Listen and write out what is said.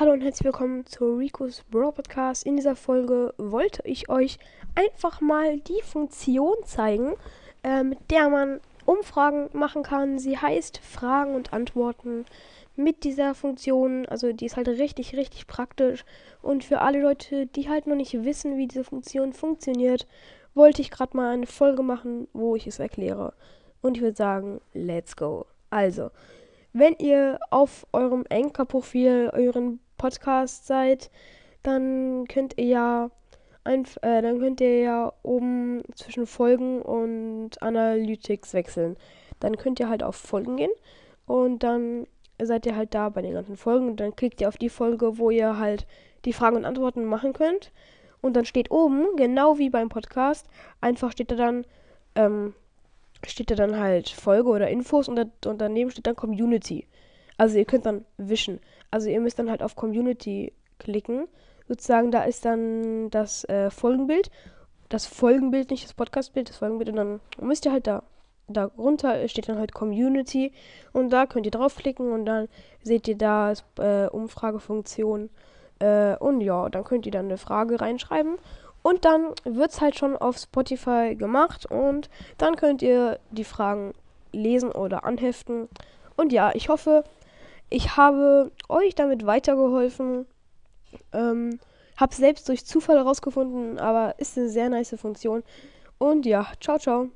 Hallo und herzlich willkommen zu Rico's Brawl Podcast. In dieser Folge wollte ich euch einfach mal die Funktion zeigen, äh, mit der man Umfragen machen kann. Sie heißt Fragen und Antworten mit dieser Funktion. Also die ist halt richtig, richtig praktisch. Und für alle Leute, die halt noch nicht wissen, wie diese Funktion funktioniert, wollte ich gerade mal eine Folge machen, wo ich es erkläre. Und ich würde sagen, let's go. Also, wenn ihr auf eurem Anchor-Profil euren Podcast seid, dann könnt ihr ja einf äh, dann könnt ihr ja oben zwischen Folgen und Analytics wechseln. Dann könnt ihr halt auf Folgen gehen und dann seid ihr halt da bei den ganzen Folgen und dann klickt ihr auf die Folge, wo ihr halt die Fragen und Antworten machen könnt. Und dann steht oben, genau wie beim Podcast, einfach steht da dann ähm, steht da dann halt Folge oder Infos und, da, und daneben steht dann Community. Also ihr könnt dann wischen. Also ihr müsst dann halt auf Community klicken. Sozusagen, da ist dann das äh, Folgenbild. Das Folgenbild, nicht das Podcastbild, das Folgenbild. Und dann müsst ihr halt da, darunter steht dann halt Community. Und da könnt ihr draufklicken und dann seht ihr da äh, Umfragefunktion. Äh, und ja, dann könnt ihr dann eine Frage reinschreiben. Und dann wird es halt schon auf Spotify gemacht und dann könnt ihr die Fragen lesen oder anheften. Und ja, ich hoffe, ich habe euch damit weitergeholfen. Ähm, habe selbst durch Zufall herausgefunden, aber ist eine sehr nice Funktion. Und ja, ciao, ciao.